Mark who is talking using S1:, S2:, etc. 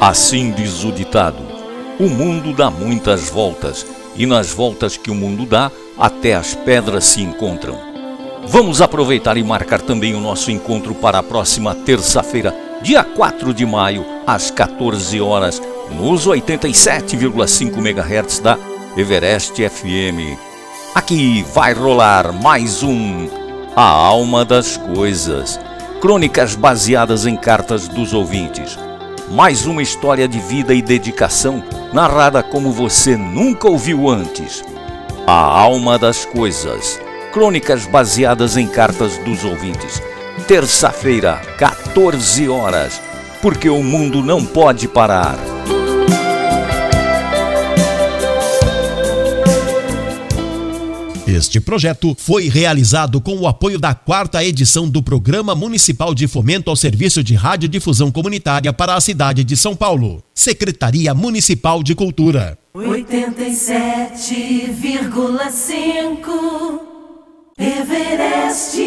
S1: Assim diz o ditado: o mundo dá muitas voltas, e nas voltas que o mundo dá, até as pedras se encontram. Vamos aproveitar e marcar também o nosso encontro para a próxima terça-feira, dia 4 de maio, às 14 horas, nos 87,5 MHz da Everest FM. Aqui vai rolar mais um A Alma das Coisas. Crônicas baseadas em cartas dos ouvintes. Mais uma história de vida e dedicação narrada como você nunca ouviu antes. A Alma das Coisas. Crônicas baseadas em cartas dos ouvintes. Terça-feira, 14 horas. Porque o mundo não pode parar.
S2: Este projeto foi realizado com o apoio da quarta edição do Programa Municipal de Fomento ao Serviço de Radiodifusão Comunitária para a cidade de São Paulo. Secretaria Municipal de Cultura.
S3: 87,5 Everest